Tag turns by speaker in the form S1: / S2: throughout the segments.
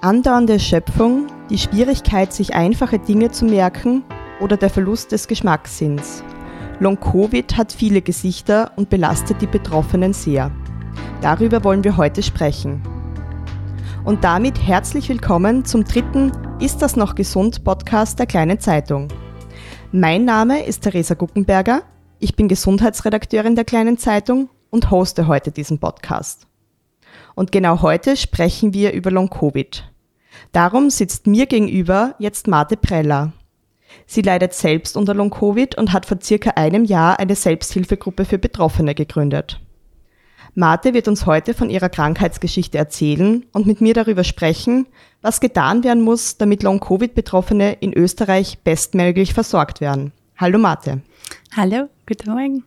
S1: Andauernde Erschöpfung, die Schwierigkeit, sich einfache Dinge zu merken oder der Verlust des Geschmackssinns. Long-Covid hat viele Gesichter und belastet die Betroffenen sehr. Darüber wollen wir heute sprechen. Und damit herzlich willkommen zum dritten Ist das noch gesund Podcast der kleinen Zeitung. Mein Name ist Theresa Guckenberger, ich bin Gesundheitsredakteurin der kleinen Zeitung und hoste heute diesen Podcast. Und genau heute sprechen wir über Long-Covid. Darum sitzt mir gegenüber jetzt Marte Preller. Sie leidet selbst unter Long-Covid und hat vor circa einem Jahr eine Selbsthilfegruppe für Betroffene gegründet. Marte wird uns heute von ihrer Krankheitsgeschichte erzählen und mit mir darüber sprechen, was getan werden muss, damit Long-Covid-Betroffene in Österreich bestmöglich versorgt werden. Hallo Marte.
S2: Hallo, guten Morgen.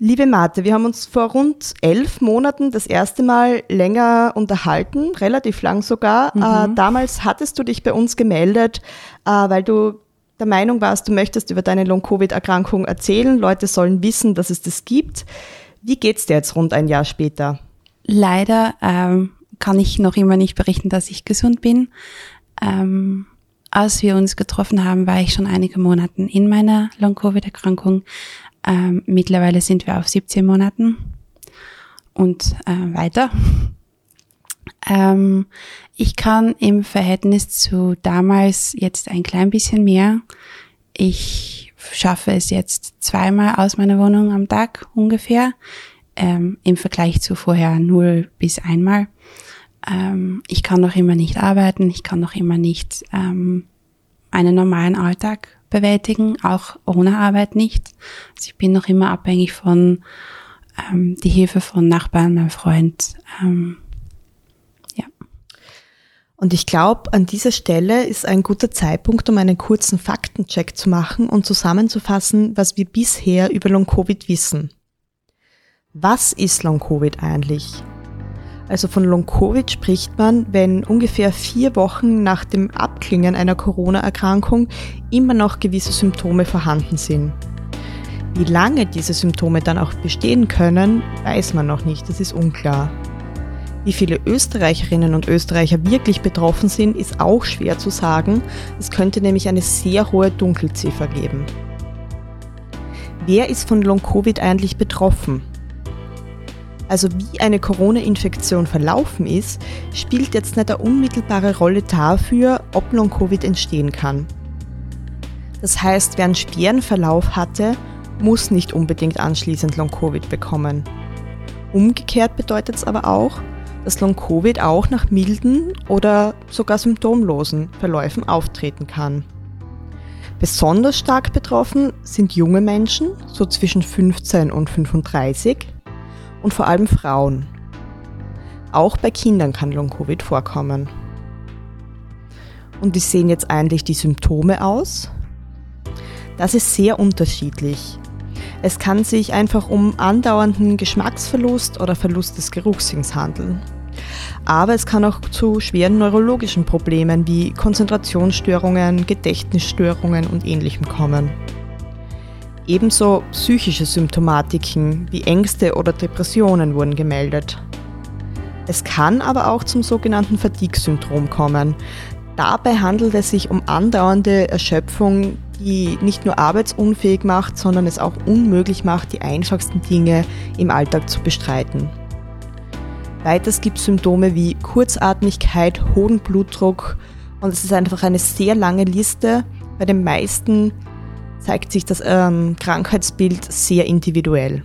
S1: Liebe Marte, wir haben uns vor rund elf Monaten das erste Mal länger unterhalten, relativ lang sogar. Mhm. Äh, damals hattest du dich bei uns gemeldet, äh, weil du der Meinung warst, du möchtest über deine Long-Covid-Erkrankung erzählen. Leute sollen wissen, dass es das gibt. Wie geht's dir jetzt rund ein Jahr später?
S2: Leider ähm, kann ich noch immer nicht berichten, dass ich gesund bin. Ähm, als wir uns getroffen haben, war ich schon einige Monate in meiner Long-Covid-Erkrankung. Ähm, mittlerweile sind wir auf 17 Monaten und äh, weiter. Ähm, ich kann im Verhältnis zu damals jetzt ein klein bisschen mehr. Ich schaffe es jetzt zweimal aus meiner Wohnung am Tag ungefähr, ähm, im Vergleich zu vorher null bis einmal. Ähm, ich kann noch immer nicht arbeiten, ich kann noch immer nicht ähm, einen normalen Alltag bewältigen, auch ohne Arbeit nicht. Also ich bin noch immer abhängig von ähm, die Hilfe von Nachbarn, meinem Freund. Ähm, ja.
S1: Und ich glaube, an dieser Stelle ist ein guter Zeitpunkt, um einen kurzen Faktencheck zu machen und zusammenzufassen, was wir bisher über Long-Covid wissen. Was ist Long-Covid eigentlich? Also von Long-Covid spricht man, wenn ungefähr vier Wochen nach dem Abklingen einer Corona-Erkrankung immer noch gewisse Symptome vorhanden sind. Wie lange diese Symptome dann auch bestehen können, weiß man noch nicht, das ist unklar. Wie viele Österreicherinnen und Österreicher wirklich betroffen sind, ist auch schwer zu sagen. Es könnte nämlich eine sehr hohe Dunkelziffer geben. Wer ist von Long-Covid eigentlich betroffen? Also wie eine Corona-Infektion verlaufen ist, spielt jetzt nicht eine unmittelbare Rolle dafür, ob Long-Covid entstehen kann. Das heißt, wer einen schweren Verlauf hatte, muss nicht unbedingt anschließend Long-Covid bekommen. Umgekehrt bedeutet es aber auch, dass Long-Covid auch nach milden oder sogar symptomlosen Verläufen auftreten kann. Besonders stark betroffen sind junge Menschen, so zwischen 15 und 35, und vor allem Frauen. Auch bei Kindern kann Long-Covid vorkommen. Und wie sehen jetzt eigentlich die Symptome aus? Das ist sehr unterschiedlich. Es kann sich einfach um andauernden Geschmacksverlust oder Verlust des Geruchssinns handeln. Aber es kann auch zu schweren neurologischen Problemen wie Konzentrationsstörungen, Gedächtnisstörungen und ähnlichem kommen. Ebenso psychische Symptomatiken wie Ängste oder Depressionen wurden gemeldet. Es kann aber auch zum sogenannten Fatigue-Syndrom kommen. Dabei handelt es sich um andauernde Erschöpfung, die nicht nur arbeitsunfähig macht, sondern es auch unmöglich macht, die einfachsten Dinge im Alltag zu bestreiten. Weiters gibt es Symptome wie Kurzatmigkeit, hohen Blutdruck und es ist einfach eine sehr lange Liste. Bei den meisten zeigt sich das ähm, Krankheitsbild sehr individuell.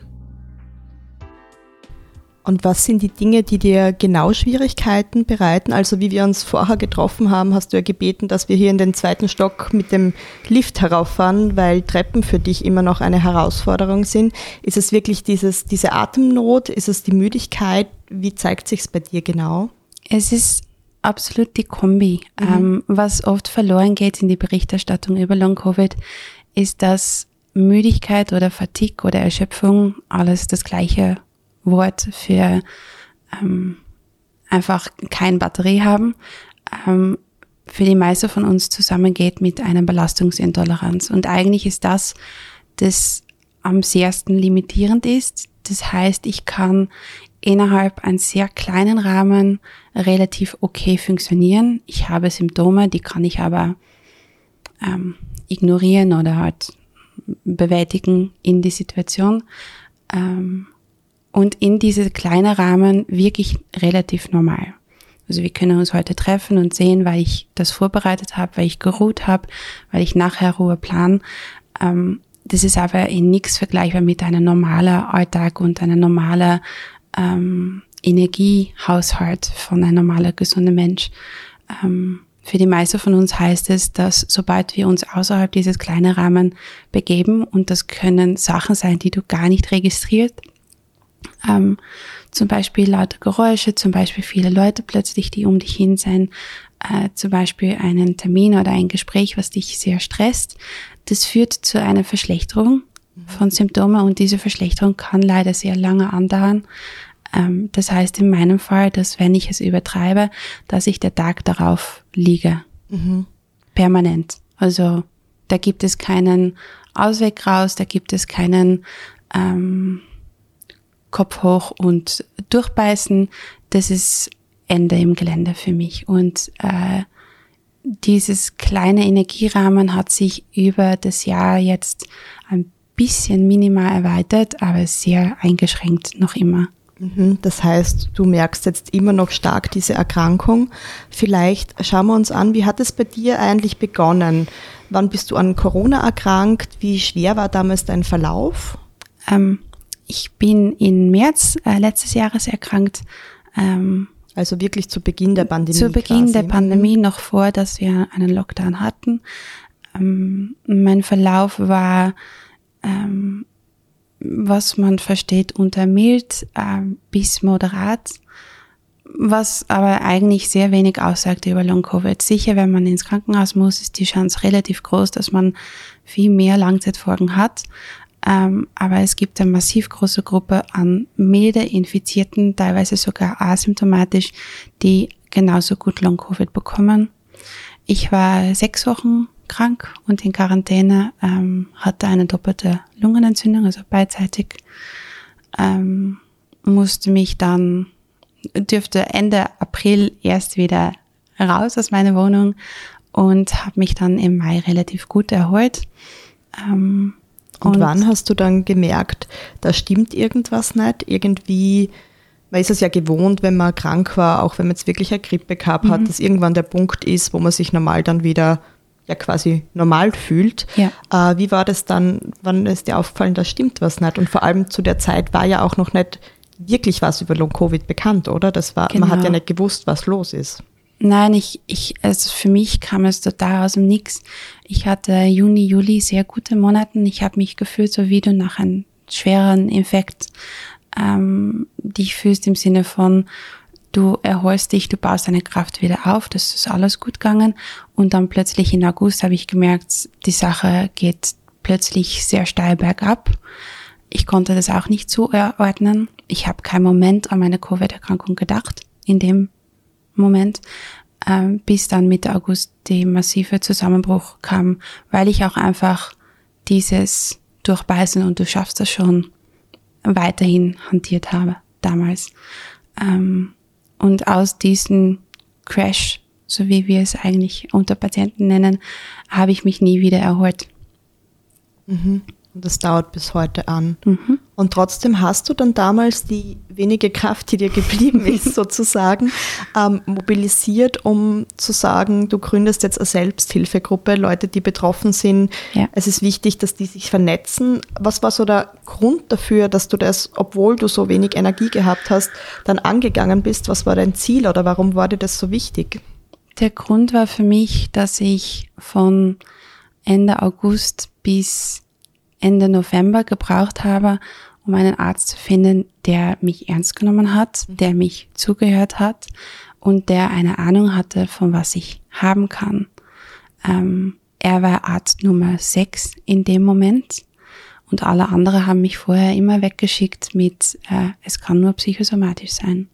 S1: Und was sind die Dinge, die dir genau Schwierigkeiten bereiten? Also wie wir uns vorher getroffen haben, hast du ja gebeten, dass wir hier in den zweiten Stock mit dem Lift herauffahren, weil Treppen für dich immer noch eine Herausforderung sind. Ist es wirklich dieses, diese Atemnot? Ist es die Müdigkeit? Wie zeigt sich's bei dir genau?
S2: Es ist absolut die Kombi. Mhm. Ähm, was oft verloren geht in die Berichterstattung über Long-Covid, ist, dass Müdigkeit oder Fatigue oder Erschöpfung alles das gleiche Wort für ähm, einfach kein Batterie haben, ähm, für die meisten von uns zusammengeht mit einer Belastungsintoleranz. Und eigentlich ist das, das am sehrsten limitierend ist. Das heißt, ich kann innerhalb einen sehr kleinen Rahmen relativ okay funktionieren. Ich habe Symptome, die kann ich aber ähm, ignorieren oder halt bewältigen in die Situation. Ähm, und in diese kleinen Rahmen wirklich relativ normal. Also wir können uns heute treffen und sehen, weil ich das vorbereitet habe, weil ich geruht habe, weil ich nachher Ruhe plan. Ähm, das ist aber in nichts vergleichbar mit einem normalen Alltag und einem normalen ähm, Energiehaushalt von einem normalen, gesunden Mensch. Ähm, für die meisten von uns heißt es, dass sobald wir uns außerhalb dieses kleinen Rahmen begeben, und das können Sachen sein, die du gar nicht registriert, ähm, zum Beispiel laute Geräusche, zum Beispiel viele Leute plötzlich, die um dich hin sind, äh, zum Beispiel einen Termin oder ein Gespräch, was dich sehr stresst. Das führt zu einer Verschlechterung von Symptomen und diese Verschlechterung kann leider sehr lange andauern. Ähm, das heißt in meinem Fall, dass wenn ich es übertreibe, dass ich der Tag darauf liege. Mhm. Permanent. Also da gibt es keinen Ausweg raus, da gibt es keinen ähm, Kopf hoch und durchbeißen, das ist Ende im Gelände für mich. Und äh, dieses kleine Energierahmen hat sich über das Jahr jetzt ein bisschen minimal erweitert, aber sehr eingeschränkt noch immer.
S1: Mhm, das heißt, du merkst jetzt immer noch stark diese Erkrankung. Vielleicht schauen wir uns an, wie hat es bei dir eigentlich begonnen? Wann bist du an Corona erkrankt? Wie schwer war damals dein Verlauf?
S2: Ähm, ich bin im März äh, letztes Jahres erkrankt.
S1: Ähm, also wirklich zu Beginn der Pandemie.
S2: Zu Beginn quasi. der Pandemie, noch vor, dass wir einen Lockdown hatten. Ähm, mein Verlauf war, ähm, was man versteht unter mild äh, bis moderat, was aber eigentlich sehr wenig aussagt über Long-Covid. Sicher, wenn man ins Krankenhaus muss, ist die Chance relativ groß, dass man viel mehr Langzeitfolgen hat. Ähm, aber es gibt eine massiv große Gruppe an milde Infizierten, teilweise sogar asymptomatisch, die genauso gut Long-Covid bekommen. Ich war sechs Wochen krank und in Quarantäne, ähm, hatte eine doppelte Lungenentzündung, also beidseitig. Ähm, musste mich dann, dürfte Ende April erst wieder raus aus meiner Wohnung und habe mich dann im Mai relativ gut erholt.
S1: Ähm, und, und wann hast du dann gemerkt, da stimmt irgendwas nicht? Irgendwie, man ist es ja gewohnt, wenn man krank war, auch wenn man jetzt wirklich eine Grippe gehabt hat, mhm. dass irgendwann der Punkt ist, wo man sich normal dann wieder ja quasi normal fühlt. Ja. Äh, wie war das dann, wann ist dir aufgefallen, da stimmt was nicht? Und vor allem zu der Zeit war ja auch noch nicht wirklich was über Long-Covid bekannt, oder? Das war, genau. man hat ja genau. nicht gewusst, was los ist.
S2: Nein, ich, ich, also für mich kam es total aus dem Nix. Ich hatte Juni, Juli sehr gute Monaten. Ich habe mich gefühlt so wie du nach einem schweren Infekt ähm, dich fühlst im Sinne von, du erholst dich, du baust deine Kraft wieder auf, das ist alles gut gegangen. Und dann plötzlich in August habe ich gemerkt, die Sache geht plötzlich sehr steil bergab. Ich konnte das auch nicht zuordnen. Ich habe keinen Moment an meine Covid-Erkrankung gedacht in dem Moment, ähm, bis dann Mitte August die massive Zusammenbruch kam, weil ich auch einfach dieses Durchbeißen und du schaffst das schon weiterhin hantiert habe damals. Ähm, und aus diesem Crash, so wie wir es eigentlich unter Patienten nennen, habe ich mich nie wieder erholt.
S1: Mhm. Und das dauert bis heute an. Mhm. Und trotzdem hast du dann damals die wenige Kraft, die dir geblieben ist, sozusagen, ähm, mobilisiert, um zu sagen, du gründest jetzt eine Selbsthilfegruppe, Leute, die betroffen sind. Ja. Es ist wichtig, dass die sich vernetzen. Was war so der Grund dafür, dass du das, obwohl du so wenig Energie gehabt hast, dann angegangen bist? Was war dein Ziel oder warum war dir das so wichtig?
S2: Der Grund war für mich, dass ich von Ende August bis Ende November gebraucht habe, um einen Arzt zu finden, der mich ernst genommen hat, mhm. der mich zugehört hat und der eine Ahnung hatte, von was ich haben kann. Ähm, er war Arzt Nummer 6 in dem Moment und alle anderen haben mich vorher immer weggeschickt mit, äh, es kann nur psychosomatisch sein.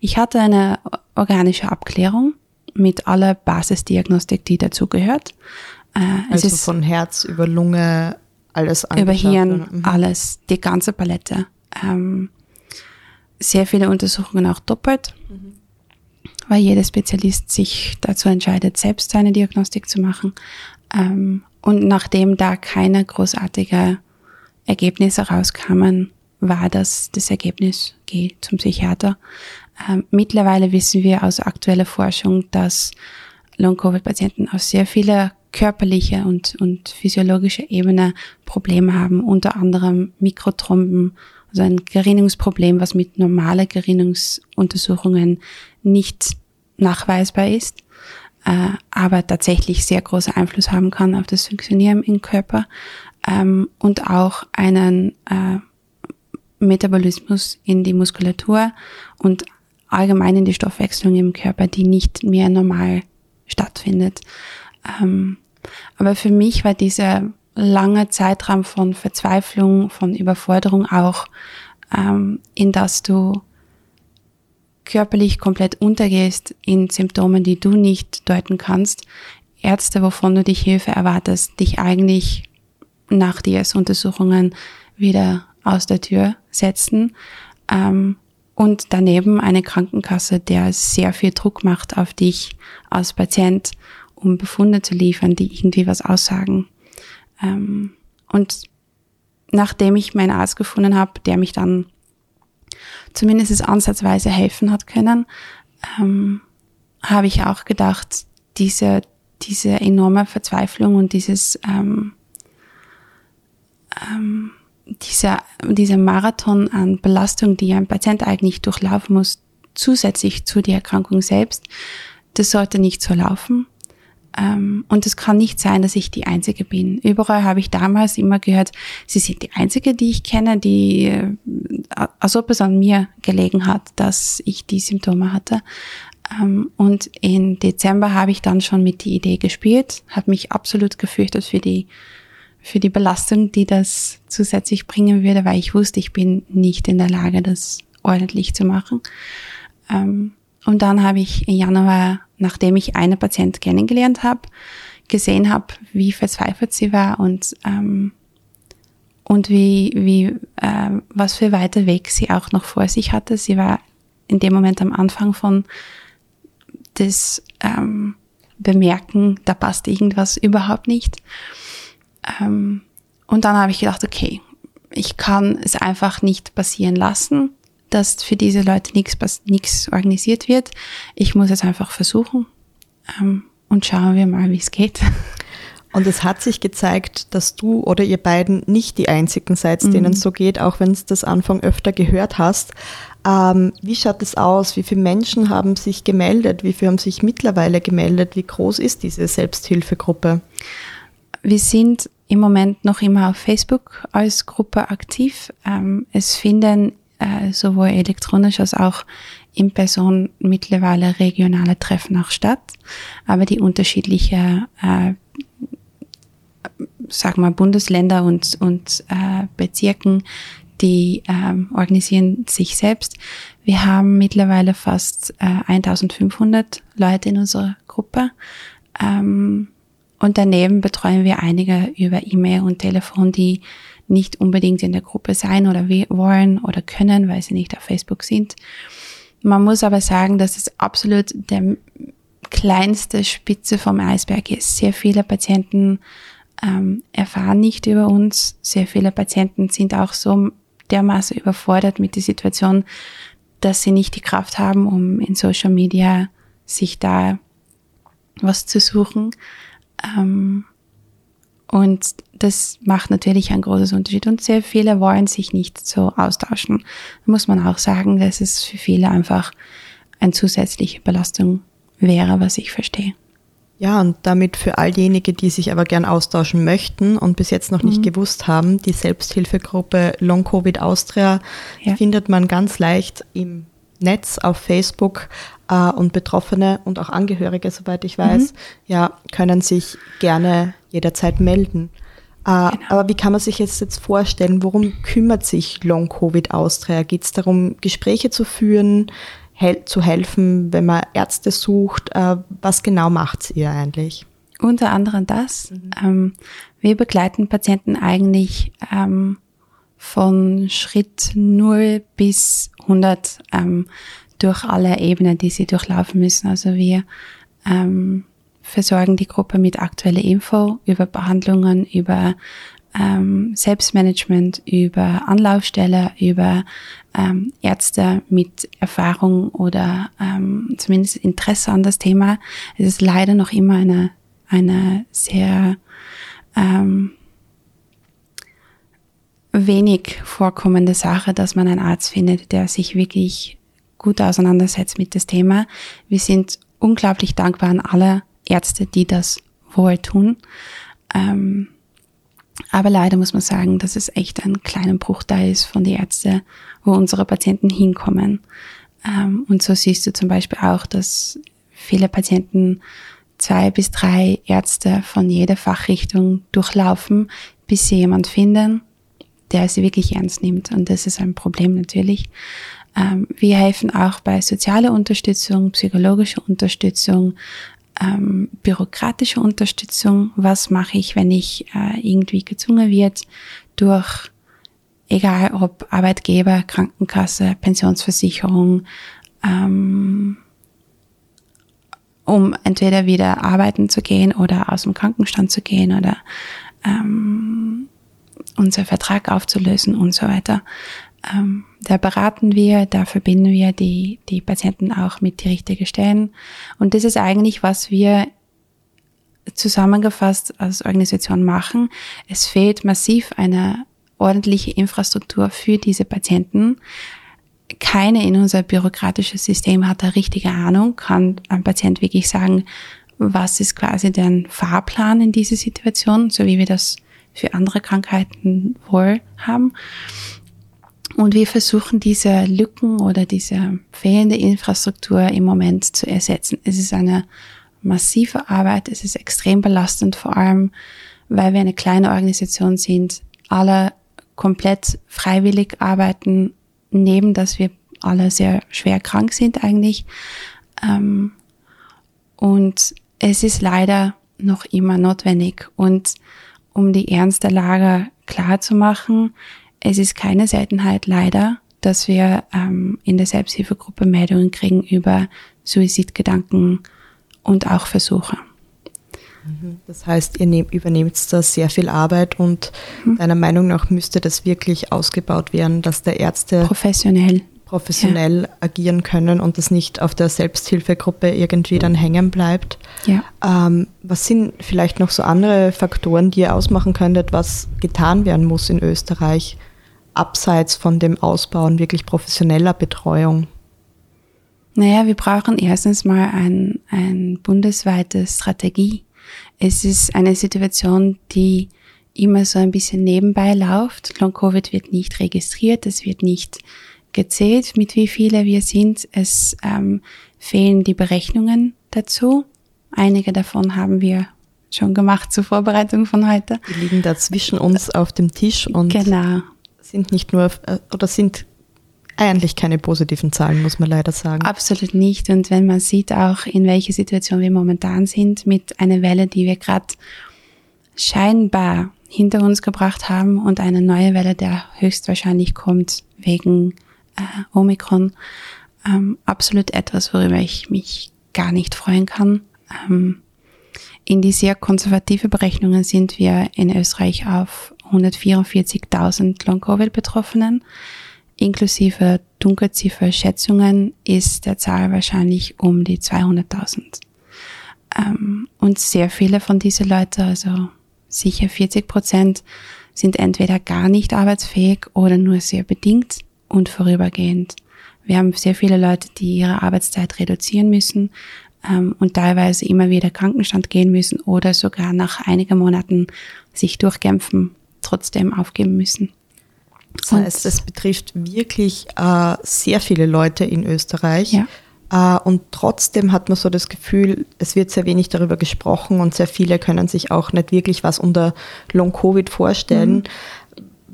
S2: Ich hatte eine organische Abklärung mit aller Basisdiagnostik, die dazugehört.
S1: Äh, also von Herz über Lunge, alles
S2: Über Hirn, mhm. alles, die ganze Palette. Ähm, sehr viele Untersuchungen auch doppelt, mhm. weil jeder Spezialist sich dazu entscheidet, selbst seine Diagnostik zu machen. Ähm, und nachdem da keine großartige Ergebnisse rauskamen, war das das Ergebnis, geh zum Psychiater. Ähm, mittlerweile wissen wir aus aktueller Forschung, dass Long-Covid-Patienten auf sehr viele körperliche und, und physiologische Ebene Probleme haben, unter anderem Mikrothromben, also ein Gerinnungsproblem, was mit normalen Gerinnungsuntersuchungen nicht nachweisbar ist, äh, aber tatsächlich sehr großer Einfluss haben kann auf das Funktionieren im Körper ähm, und auch einen äh, Metabolismus in die Muskulatur und allgemein in die Stoffwechslung im Körper, die nicht mehr normal stattfindet. Ähm, aber für mich war dieser lange Zeitraum von Verzweiflung, von Überforderung auch, ähm, in das du körperlich komplett untergehst in Symptomen, die du nicht deuten kannst. Ärzte, wovon du dich Hilfe erwartest, dich eigentlich nach DS-Untersuchungen wieder aus der Tür setzen. Ähm, und daneben eine Krankenkasse, der sehr viel Druck macht auf dich als Patient um Befunde zu liefern, die irgendwie was aussagen. Ähm, und nachdem ich meinen Arzt gefunden habe, der mich dann zumindest ansatzweise helfen hat können, ähm, habe ich auch gedacht, diese, diese enorme Verzweiflung und dieses, ähm, ähm, dieser, dieser Marathon an Belastung, die ein Patient eigentlich durchlaufen muss, zusätzlich zu der Erkrankung selbst, das sollte nicht so laufen. Ähm, und es kann nicht sein, dass ich die Einzige bin. Überall habe ich damals immer gehört, sie sind die Einzige, die ich kenne, die, äh, als ob es an mir gelegen hat, dass ich die Symptome hatte. Ähm, und in Dezember habe ich dann schon mit die Idee gespielt, habe mich absolut gefürchtet für die, für die Belastung, die das zusätzlich bringen würde, weil ich wusste, ich bin nicht in der Lage, das ordentlich zu machen. Ähm, und dann habe ich im Januar nachdem ich eine Patient kennengelernt habe, gesehen habe, wie verzweifelt sie war und ähm, und wie wie äh, was für weiter Weg sie auch noch vor sich hatte. Sie war in dem Moment am Anfang von das ähm, Bemerken, da passt irgendwas überhaupt nicht. Ähm, und dann habe ich gedacht, okay, ich kann es einfach nicht passieren lassen dass für diese Leute nichts nichts organisiert wird. Ich muss es einfach versuchen ähm, und schauen wir mal, wie es geht.
S1: Und es hat sich gezeigt, dass du oder ihr beiden nicht die einzigen seid, denen mhm. so geht, auch wenn es das Anfang öfter gehört hast. Ähm, wie schaut es aus? Wie viele Menschen haben sich gemeldet? Wie viele haben sich mittlerweile gemeldet? Wie groß ist diese Selbsthilfegruppe?
S2: Wir sind im Moment noch immer auf Facebook als Gruppe aktiv. Ähm, es finden äh, sowohl elektronisch als auch in Person mittlerweile regionale Treffen auch statt, aber die unterschiedliche äh, sag mal Bundesländer und und äh, Bezirken, die ähm, organisieren sich selbst. Wir haben mittlerweile fast äh, 1500 Leute in unserer Gruppe. Ähm, und daneben betreuen wir einige über E-Mail und Telefon, die nicht unbedingt in der Gruppe sein oder wollen oder können, weil sie nicht auf Facebook sind. Man muss aber sagen, dass es absolut der kleinste Spitze vom Eisberg ist. Sehr viele Patienten ähm, erfahren nicht über uns. Sehr viele Patienten sind auch so dermaßen überfordert mit der Situation, dass sie nicht die Kraft haben, um in Social Media sich da was zu suchen. Ähm, und das macht natürlich einen großen Unterschied. Und sehr viele wollen sich nicht so austauschen. Da muss man auch sagen, dass es für viele einfach eine zusätzliche Belastung wäre, was ich verstehe.
S1: Ja, und damit für all diejenigen, die sich aber gern austauschen möchten und bis jetzt noch nicht mhm. gewusst haben, die Selbsthilfegruppe Long Covid Austria ja. findet man ganz leicht im Netz auf Facebook äh, und Betroffene und auch Angehörige, soweit ich weiß, mhm. ja, können sich gerne jederzeit melden. Äh, genau. Aber wie kann man sich jetzt, jetzt vorstellen, worum kümmert sich Long Covid Austria? Geht es darum, Gespräche zu führen? hel zu helfen, wenn man Ärzte sucht. Äh, was genau macht ihr eigentlich?
S2: Unter anderem das. Mhm. Ähm, wir begleiten Patienten eigentlich ähm, von Schritt 0 bis 100 ähm, durch alle Ebenen, die sie durchlaufen müssen. Also wir ähm, versorgen die Gruppe mit aktueller Info über Behandlungen, über ähm, Selbstmanagement, über Anlaufstelle, über ähm, Ärzte mit Erfahrung oder ähm, zumindest Interesse an das Thema. Es ist leider noch immer eine, eine sehr ähm, wenig vorkommende Sache, dass man einen Arzt findet, der sich wirklich gut auseinandersetzt mit das Thema. Wir sind unglaublich dankbar an alle Ärzte, die das wohl tun. Ähm, aber leider muss man sagen, dass es echt ein kleiner Bruchteil ist von den Ärzten, wo unsere Patienten hinkommen. Ähm, und so siehst du zum Beispiel auch, dass viele Patienten zwei bis drei Ärzte von jeder Fachrichtung durchlaufen, bis sie jemand finden, der sie wirklich ernst nimmt. Und das ist ein Problem natürlich. Ähm, wir helfen auch bei sozialer Unterstützung, psychologischer Unterstützung, ähm, bürokratische Unterstützung. Was mache ich, wenn ich äh, irgendwie gezwungen wird durch, egal ob Arbeitgeber, Krankenkasse, Pensionsversicherung, ähm, um entweder wieder arbeiten zu gehen oder aus dem Krankenstand zu gehen oder ähm, unser Vertrag aufzulösen und so weiter. Ähm, da beraten wir, da verbinden wir die, die Patienten auch mit die richtigen Stellen. Und das ist eigentlich, was wir zusammengefasst als Organisation machen. Es fehlt massiv eine ordentliche Infrastruktur für diese Patienten. Keine in unser bürokratisches System hat eine richtige Ahnung, kann ein Patient wirklich sagen, was ist quasi der Fahrplan in dieser Situation, so wie wir das für andere Krankheiten wohl haben. Und wir versuchen diese Lücken oder diese fehlende Infrastruktur im Moment zu ersetzen. Es ist eine massive Arbeit, es ist extrem belastend, vor allem weil wir eine kleine Organisation sind, alle komplett freiwillig arbeiten, neben dass wir alle sehr schwer krank sind eigentlich. Ähm, und es ist leider noch immer notwendig. Und um die ernste Lage klar zu machen, es ist keine Seltenheit leider, dass wir ähm, in der Selbsthilfegruppe Meldungen kriegen über Suizidgedanken und auch Versuche.
S1: Mhm. Das heißt, ihr nehm, übernehmt da sehr viel Arbeit und mhm. deiner Meinung nach müsste das wirklich ausgebaut werden, dass der Ärzte
S2: professionell,
S1: professionell ja. agieren können und das nicht auf der Selbsthilfegruppe irgendwie dann hängen bleibt. Ja. Ähm, was sind vielleicht noch so andere Faktoren, die ihr ausmachen könntet, was getan werden muss in Österreich, abseits von dem Ausbauen wirklich professioneller Betreuung?
S2: Naja, wir brauchen erstens mal ein, ein bundesweite Strategie. Es ist eine Situation, die immer so ein bisschen nebenbei läuft. Long-Covid wird nicht registriert, es wird nicht gezählt, mit wie viele wir sind. Es ähm, fehlen die Berechnungen dazu. Einige davon haben wir schon gemacht zur Vorbereitung von heute.
S1: Die liegen da zwischen uns auf dem Tisch und genau sind nicht nur äh, oder sind eigentlich keine positiven Zahlen, muss man leider sagen.
S2: Absolut nicht. Und wenn man sieht auch, in welcher Situation wir momentan sind, mit einer Welle, die wir gerade scheinbar hinter uns gebracht haben und eine neue Welle, der höchstwahrscheinlich kommt wegen äh, Omikron, ähm, absolut etwas, worüber ich mich gar nicht freuen kann. Ähm, In die sehr konservative Berechnungen sind wir in Österreich auf 144.000 Long-Covid-Betroffenen. Inklusive Dunkelziffer-Schätzungen ist der Zahl wahrscheinlich um die 200.000. Ähm, und sehr viele von diesen Leuten, also sicher 40 Prozent, sind entweder gar nicht arbeitsfähig oder nur sehr bedingt und vorübergehend. Wir haben sehr viele Leute, die ihre Arbeitszeit reduzieren müssen ähm, und teilweise immer wieder Krankenstand gehen müssen oder sogar nach einigen Monaten sich durchkämpfen, trotzdem aufgeben müssen.
S1: Das heißt, es betrifft wirklich äh, sehr viele Leute in Österreich. Ja. Äh, und trotzdem hat man so das Gefühl, es wird sehr wenig darüber gesprochen und sehr viele können sich auch nicht wirklich was unter Long-Covid vorstellen. Mhm.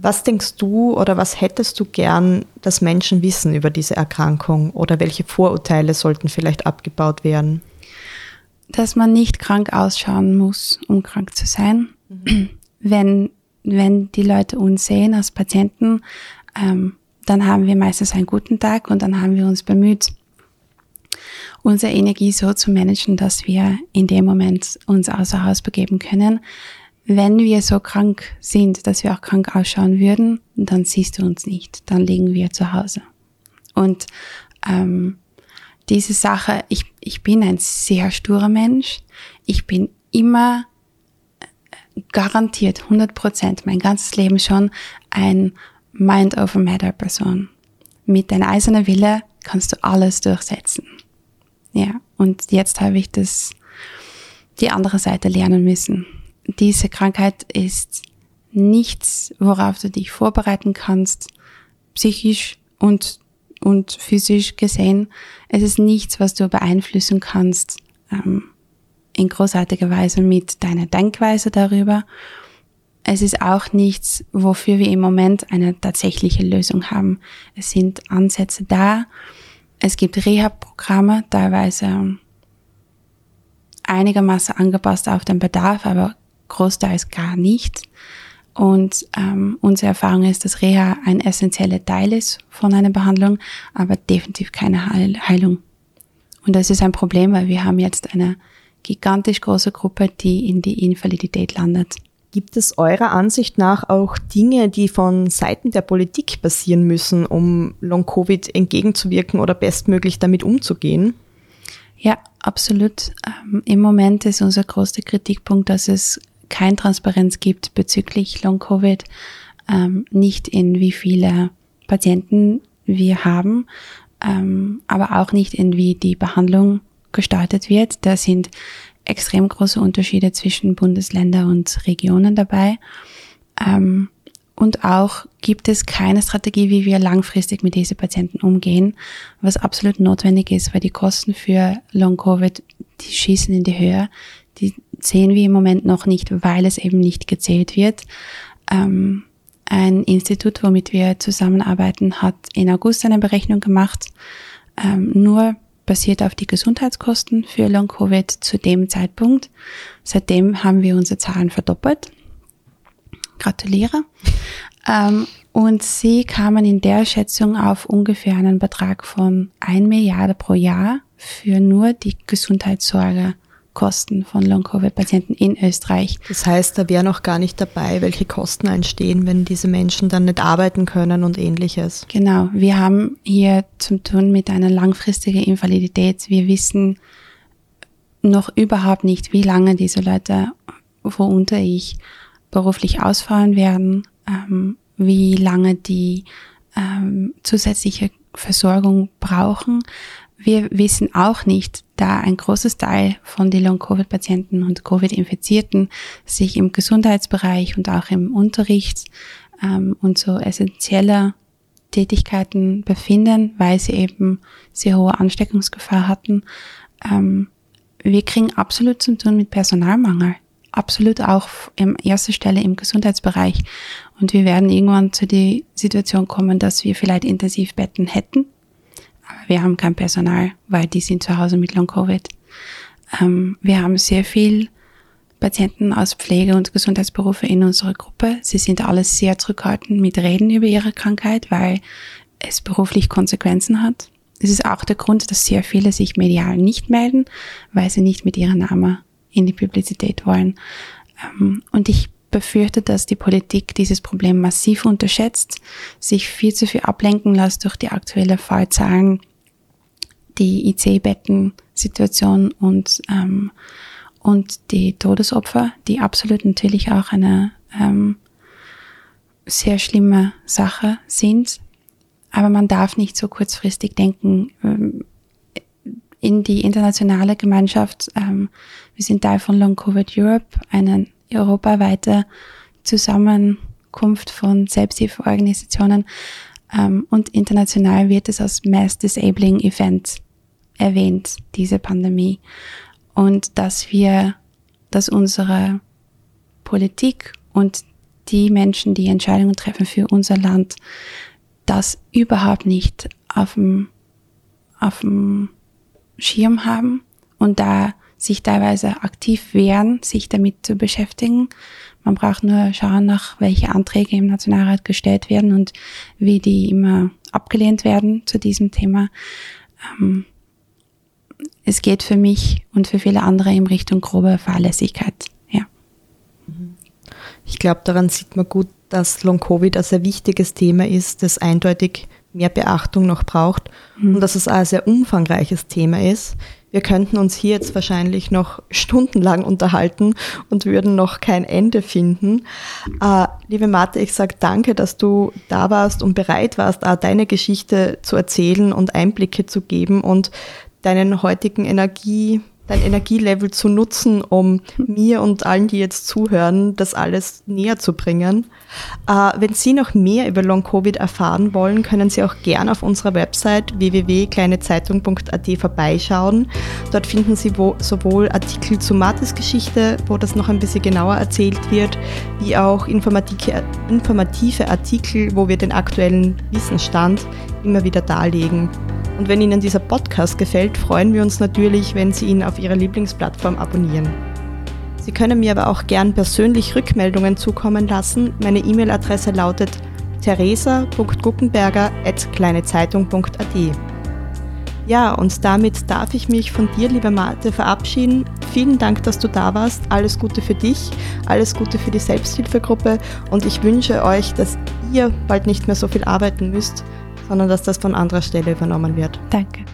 S1: Was denkst du oder was hättest du gern, dass Menschen wissen über diese Erkrankung oder welche Vorurteile sollten vielleicht abgebaut werden?
S2: Dass man nicht krank ausschauen muss, um krank zu sein. Mhm. Wenn, wenn die Leute uns sehen als Patienten, ähm, dann haben wir meistens einen guten Tag und dann haben wir uns bemüht, unsere Energie so zu managen, dass wir in dem Moment uns außer Haus begeben können, wenn wir so krank sind, dass wir auch krank ausschauen würden, dann siehst du uns nicht, dann liegen wir zu Hause. Und ähm, diese Sache, ich, ich bin ein sehr sturer Mensch. Ich bin immer garantiert 100 Prozent mein ganzes Leben schon ein Mind over Matter Person. Mit deiner eisernen Wille kannst du alles durchsetzen. Ja, und jetzt habe ich das, die andere Seite lernen müssen diese Krankheit ist nichts, worauf du dich vorbereiten kannst, psychisch und, und physisch gesehen. Es ist nichts, was du beeinflussen kannst ähm, in großartiger Weise mit deiner Denkweise darüber. Es ist auch nichts, wofür wir im Moment eine tatsächliche Lösung haben. Es sind Ansätze da. Es gibt Reha-Programme, teilweise einigermaßen angepasst auf den Bedarf, aber großteils gar nicht. Und ähm, unsere Erfahrung ist, dass Reha ein essentieller Teil ist von einer Behandlung, aber definitiv keine Heil Heilung. Und das ist ein Problem, weil wir haben jetzt eine gigantisch große Gruppe, die in die Invalidität landet.
S1: Gibt es eurer Ansicht nach auch Dinge, die von Seiten der Politik passieren müssen, um Long-Covid entgegenzuwirken oder bestmöglich damit umzugehen?
S2: Ja, absolut. Ähm, Im Moment ist unser größter Kritikpunkt, dass es kein Transparenz gibt bezüglich Long-Covid, ähm, nicht in wie viele Patienten wir haben, ähm, aber auch nicht in wie die Behandlung gestartet wird. Da sind extrem große Unterschiede zwischen Bundesländer und Regionen dabei. Ähm, und auch gibt es keine Strategie, wie wir langfristig mit diesen Patienten umgehen, was absolut notwendig ist, weil die Kosten für Long-Covid, die schießen in die Höhe. Die sehen wir im Moment noch nicht, weil es eben nicht gezählt wird. Ähm, ein Institut, womit wir zusammenarbeiten, hat in August eine Berechnung gemacht, ähm, nur basiert auf die Gesundheitskosten für Long-Covid zu dem Zeitpunkt. Seitdem haben wir unsere Zahlen verdoppelt. Gratuliere. Ähm, und sie kamen in der Schätzung auf ungefähr einen Betrag von 1 Milliarde pro Jahr für nur die Gesundheitssorge Kosten von Long-Covid-Patienten in Österreich.
S1: Das heißt, da wäre noch gar nicht dabei, welche Kosten entstehen, wenn diese Menschen dann nicht arbeiten können und ähnliches.
S2: Genau, wir haben hier zu tun mit einer langfristigen Invalidität. Wir wissen noch überhaupt nicht, wie lange diese Leute, worunter ich, beruflich ausfallen werden, ähm, wie lange die ähm, zusätzliche Versorgung brauchen. Wir wissen auch nicht, da ein großes Teil von den Long-Covid-Patienten und Covid-Infizierten sich im Gesundheitsbereich und auch im Unterricht ähm, und so essentielle Tätigkeiten befinden, weil sie eben sehr hohe Ansteckungsgefahr hatten. Ähm, wir kriegen absolut zu tun mit Personalmangel. Absolut auch in erster Stelle im Gesundheitsbereich. Und wir werden irgendwann zu der Situation kommen, dass wir vielleicht Intensivbetten hätten wir haben kein Personal, weil die sind zu Hause mit Long-Covid. Ähm, wir haben sehr viel Patienten aus Pflege- und Gesundheitsberufe in unserer Gruppe. Sie sind alle sehr zurückhaltend mit Reden über ihre Krankheit, weil es beruflich Konsequenzen hat. Es ist auch der Grund, dass sehr viele sich medial nicht melden, weil sie nicht mit ihrem Namen in die Publizität wollen. Ähm, und ich befürchte, dass die Politik dieses Problem massiv unterschätzt, sich viel zu viel ablenken lässt durch die aktuelle Fallzahlen, die IC-Betten-Situation und, ähm, und die Todesopfer, die absolut natürlich auch eine ähm, sehr schlimme Sache sind. Aber man darf nicht so kurzfristig denken ähm, in die internationale Gemeinschaft. Ähm, wir sind Teil von Long Covid Europe, eine europaweite Zusammenkunft von Selbsthilfeorganisationen. Ähm, und international wird es als Mass Disabling Event erwähnt, diese Pandemie. Und dass wir, dass unsere Politik und die Menschen, die Entscheidungen treffen für unser Land, das überhaupt nicht auf dem, auf dem Schirm haben und da sich teilweise aktiv wehren, sich damit zu beschäftigen. Man braucht nur schauen nach, welche Anträge im Nationalrat gestellt werden und wie die immer abgelehnt werden zu diesem Thema. Ähm, es geht für mich und für viele andere in Richtung grobe Fahrlässigkeit. Ja.
S1: Ich glaube, daran sieht man gut, dass Long-Covid ein sehr wichtiges Thema ist, das eindeutig mehr Beachtung noch braucht mhm. und dass es auch ein sehr umfangreiches Thema ist. Wir könnten uns hier jetzt wahrscheinlich noch stundenlang unterhalten und würden noch kein Ende finden. Äh, liebe Martha, ich sage danke, dass du da warst und bereit warst, deine Geschichte zu erzählen und Einblicke zu geben und deinen heutigen Energie, dein Energielevel zu nutzen, um mir und allen, die jetzt zuhören, das alles näher zu bringen. Äh, wenn Sie noch mehr über Long-Covid erfahren wollen, können Sie auch gern auf unserer Website www.kleinezeitung.at vorbeischauen. Dort finden Sie sowohl Artikel zu Martes Geschichte, wo das noch ein bisschen genauer erzählt wird, wie auch informative Artikel, wo wir den aktuellen Wissensstand immer wieder darlegen. Und wenn Ihnen dieser Podcast gefällt, freuen wir uns natürlich, wenn Sie ihn auf Ihrer Lieblingsplattform abonnieren. Sie können mir aber auch gern persönlich Rückmeldungen zukommen lassen. Meine E-Mail-Adresse lautet theresa.guckenberger.kleinezeitung.at. Ja, und damit darf ich mich von dir, liebe Marte, verabschieden. Vielen Dank, dass du da warst. Alles Gute für dich, alles Gute für die Selbsthilfegruppe und ich wünsche euch, dass ihr bald nicht mehr so viel arbeiten müsst, sondern dass das von anderer Stelle übernommen wird.
S2: Danke.